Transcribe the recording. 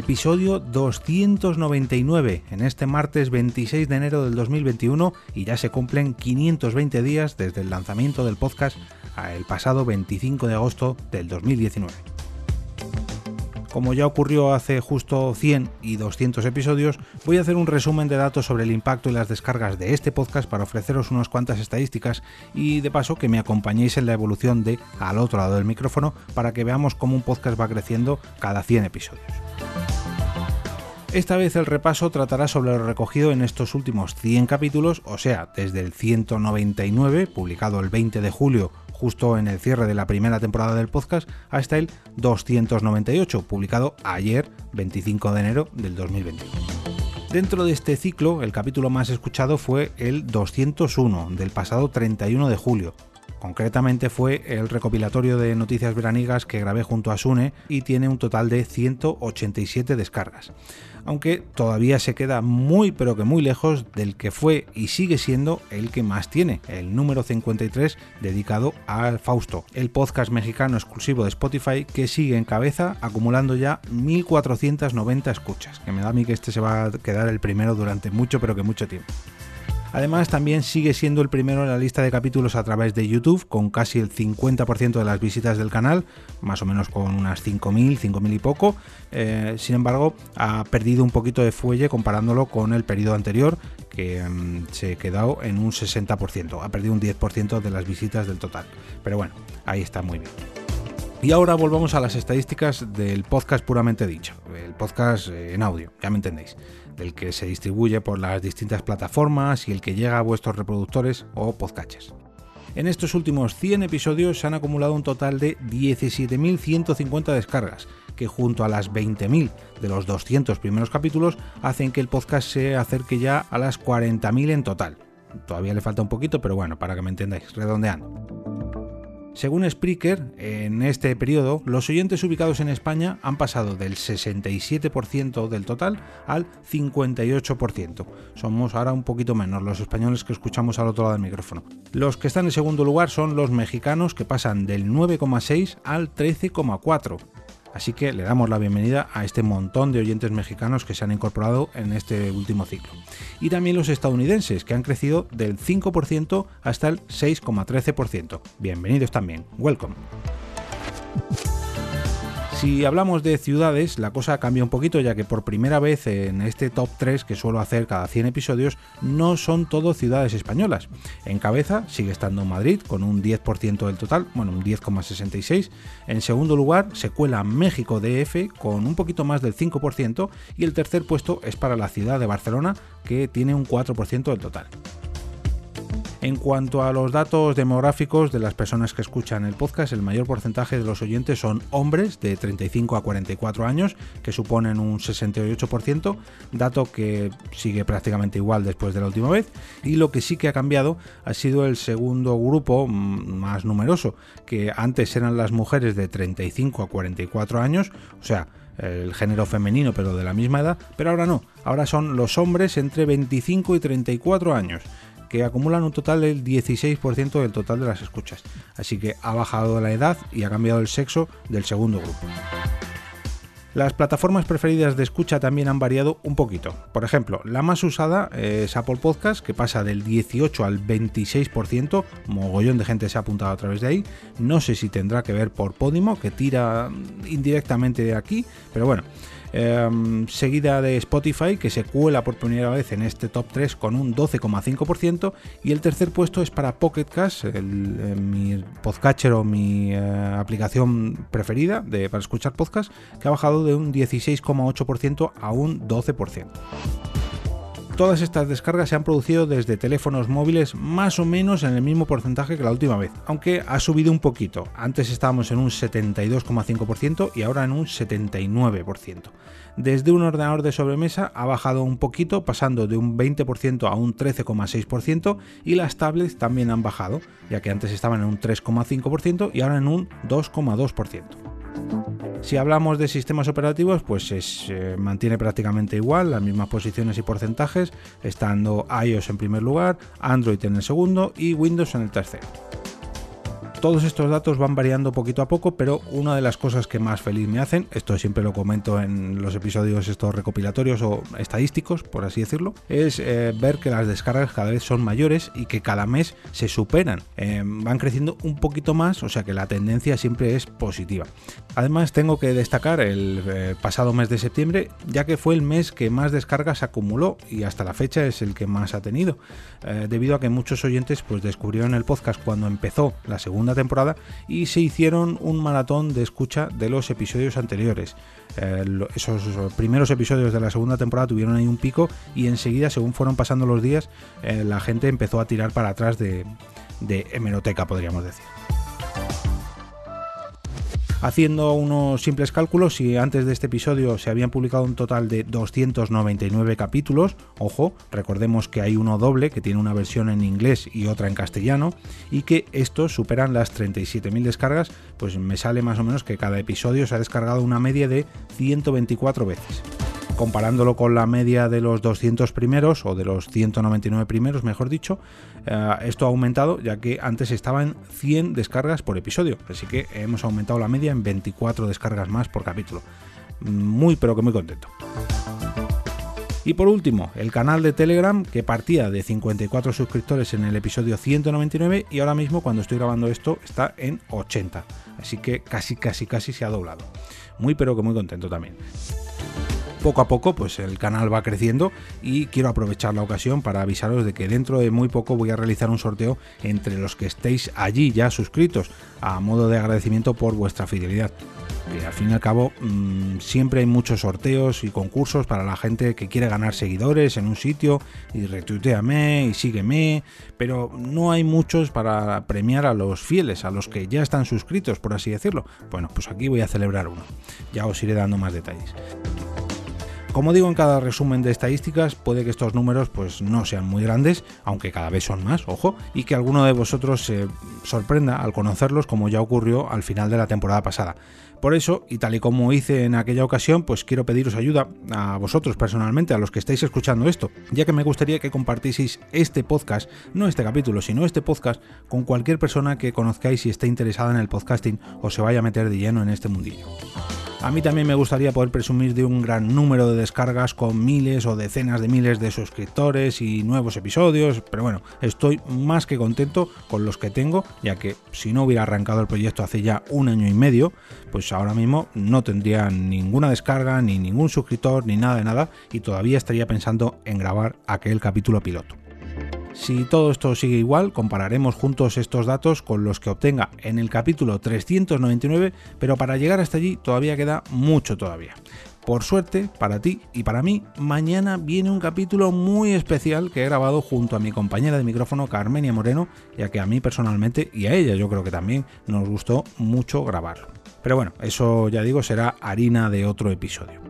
Episodio 299 en este martes 26 de enero del 2021 y ya se cumplen 520 días desde el lanzamiento del podcast el pasado 25 de agosto del 2019. Como ya ocurrió hace justo 100 y 200 episodios, voy a hacer un resumen de datos sobre el impacto y las descargas de este podcast para ofreceros unas cuantas estadísticas y de paso que me acompañéis en la evolución de al otro lado del micrófono para que veamos cómo un podcast va creciendo cada 100 episodios. Esta vez el repaso tratará sobre lo recogido en estos últimos 100 capítulos, o sea, desde el 199, publicado el 20 de julio, justo en el cierre de la primera temporada del podcast, hasta el 298, publicado ayer, 25 de enero del 2021. Dentro de este ciclo, el capítulo más escuchado fue el 201, del pasado 31 de julio, Concretamente fue el recopilatorio de noticias veranigas que grabé junto a Sune y tiene un total de 187 descargas. Aunque todavía se queda muy pero que muy lejos del que fue y sigue siendo el que más tiene, el número 53 dedicado al Fausto, el podcast mexicano exclusivo de Spotify que sigue en cabeza acumulando ya 1490 escuchas, que me da a mí que este se va a quedar el primero durante mucho pero que mucho tiempo. Además, también sigue siendo el primero en la lista de capítulos a través de YouTube, con casi el 50% de las visitas del canal, más o menos con unas 5.000, 5.000 y poco. Eh, sin embargo, ha perdido un poquito de fuelle comparándolo con el periodo anterior, que mm, se quedó en un 60%. Ha perdido un 10% de las visitas del total. Pero bueno, ahí está muy bien. Y ahora volvamos a las estadísticas del podcast puramente dicho, el podcast eh, en audio, ya me entendéis el que se distribuye por las distintas plataformas y el que llega a vuestros reproductores o podcatchers. En estos últimos 100 episodios se han acumulado un total de 17.150 descargas, que junto a las 20.000 de los 200 primeros capítulos hacen que el podcast se acerque ya a las 40.000 en total. Todavía le falta un poquito, pero bueno, para que me entendáis, redondeando. Según Spreaker, en este periodo, los oyentes ubicados en España han pasado del 67% del total al 58%. Somos ahora un poquito menos los españoles que escuchamos al otro lado del micrófono. Los que están en segundo lugar son los mexicanos que pasan del 9,6 al 13,4. Así que le damos la bienvenida a este montón de oyentes mexicanos que se han incorporado en este último ciclo. Y también los estadounidenses, que han crecido del 5% hasta el 6,13%. Bienvenidos también. Welcome. Si hablamos de ciudades, la cosa cambia un poquito, ya que por primera vez en este top 3 que suelo hacer cada 100 episodios, no son todo ciudades españolas. En cabeza sigue estando Madrid con un 10% del total, bueno, un 10,66. En segundo lugar se cuela México DF con un poquito más del 5% y el tercer puesto es para la ciudad de Barcelona que tiene un 4% del total. En cuanto a los datos demográficos de las personas que escuchan el podcast, el mayor porcentaje de los oyentes son hombres de 35 a 44 años, que suponen un 68%, dato que sigue prácticamente igual después de la última vez, y lo que sí que ha cambiado ha sido el segundo grupo mm, más numeroso, que antes eran las mujeres de 35 a 44 años, o sea, el género femenino pero de la misma edad, pero ahora no, ahora son los hombres entre 25 y 34 años que acumulan un total del 16% del total de las escuchas. Así que ha bajado la edad y ha cambiado el sexo del segundo grupo. Las plataformas preferidas de escucha también han variado un poquito. Por ejemplo, la más usada es Apple Podcast, que pasa del 18 al 26%, mogollón de gente se ha apuntado a través de ahí. No sé si tendrá que ver por Podimo, que tira indirectamente de aquí, pero bueno. Em, seguida de Spotify, que se cuela por primera vez en este top 3 con un 12,5%, y el tercer puesto es para Pocket Cast, eh, mi podcatcher o mi eh, aplicación preferida para escuchar podcast, que ha bajado de un 16,8% a un 12%. Todas estas descargas se han producido desde teléfonos móviles más o menos en el mismo porcentaje que la última vez, aunque ha subido un poquito. Antes estábamos en un 72,5% y ahora en un 79%. Desde un ordenador de sobremesa ha bajado un poquito, pasando de un 20% a un 13,6% y las tablets también han bajado, ya que antes estaban en un 3,5% y ahora en un 2,2%. Si hablamos de sistemas operativos, pues se eh, mantiene prácticamente igual, las mismas posiciones y porcentajes, estando iOS en primer lugar, Android en el segundo y Windows en el tercero. Todos estos datos van variando poquito a poco, pero una de las cosas que más feliz me hacen, esto siempre lo comento en los episodios estos recopilatorios o estadísticos, por así decirlo, es eh, ver que las descargas cada vez son mayores y que cada mes se superan. Eh, van creciendo un poquito más, o sea que la tendencia siempre es positiva. Además tengo que destacar el eh, pasado mes de septiembre, ya que fue el mes que más descargas acumuló y hasta la fecha es el que más ha tenido, debido a que muchos oyentes pues descubrieron el podcast cuando empezó la segunda temporada y se hicieron un maratón de escucha de los episodios anteriores. Eh, esos primeros episodios de la segunda temporada tuvieron ahí un pico y enseguida, según fueron pasando los días, eh, la gente empezó a tirar para atrás de, de hemeroteca, podríamos decir. Haciendo unos simples cálculos, si antes de este episodio se habían publicado un total de 299 capítulos, ojo, recordemos que hay uno doble que tiene una versión en inglés y otra en castellano, y que estos superan las 37.000 descargas, pues me sale más o menos que cada episodio se ha descargado una media de 124 veces comparándolo con la media de los 200 primeros o de los 199 primeros, mejor dicho, eh, esto ha aumentado ya que antes estaba en 100 descargas por episodio, así que hemos aumentado la media en 24 descargas más por capítulo. Muy pero que muy contento. Y por último, el canal de Telegram que partía de 54 suscriptores en el episodio 199 y ahora mismo cuando estoy grabando esto está en 80. Así que casi casi casi se ha doblado. Muy pero que muy contento también poco a poco pues el canal va creciendo y quiero aprovechar la ocasión para avisaros de que dentro de muy poco voy a realizar un sorteo entre los que estéis allí ya suscritos a modo de agradecimiento por vuestra fidelidad. Que al fin y al cabo mm, siempre hay muchos sorteos y concursos para la gente que quiere ganar seguidores en un sitio y retuiteame y sígueme, pero no hay muchos para premiar a los fieles, a los que ya están suscritos, por así decirlo. Bueno, pues aquí voy a celebrar uno. Ya os iré dando más detalles. Como digo en cada resumen de estadísticas, puede que estos números pues no sean muy grandes, aunque cada vez son más, ojo, y que alguno de vosotros se sorprenda al conocerlos como ya ocurrió al final de la temporada pasada. Por eso, y tal y como hice en aquella ocasión, pues quiero pediros ayuda a vosotros personalmente, a los que estáis escuchando esto, ya que me gustaría que compartieseis este podcast, no este capítulo, sino este podcast, con cualquier persona que conozcáis y esté interesada en el podcasting o se vaya a meter de lleno en este mundillo. A mí también me gustaría poder presumir de un gran número de descargas con miles o decenas de miles de suscriptores y nuevos episodios, pero bueno, estoy más que contento con los que tengo, ya que si no hubiera arrancado el proyecto hace ya un año y medio, pues ahora mismo no tendría ninguna descarga, ni ningún suscriptor, ni nada de nada, y todavía estaría pensando en grabar aquel capítulo piloto. Si todo esto sigue igual, compararemos juntos estos datos con los que obtenga en el capítulo 399, pero para llegar hasta allí todavía queda mucho todavía. Por suerte, para ti y para mí, mañana viene un capítulo muy especial que he grabado junto a mi compañera de micrófono Carmenia Moreno, ya que a mí personalmente y a ella yo creo que también nos gustó mucho grabarlo. Pero bueno, eso ya digo será harina de otro episodio.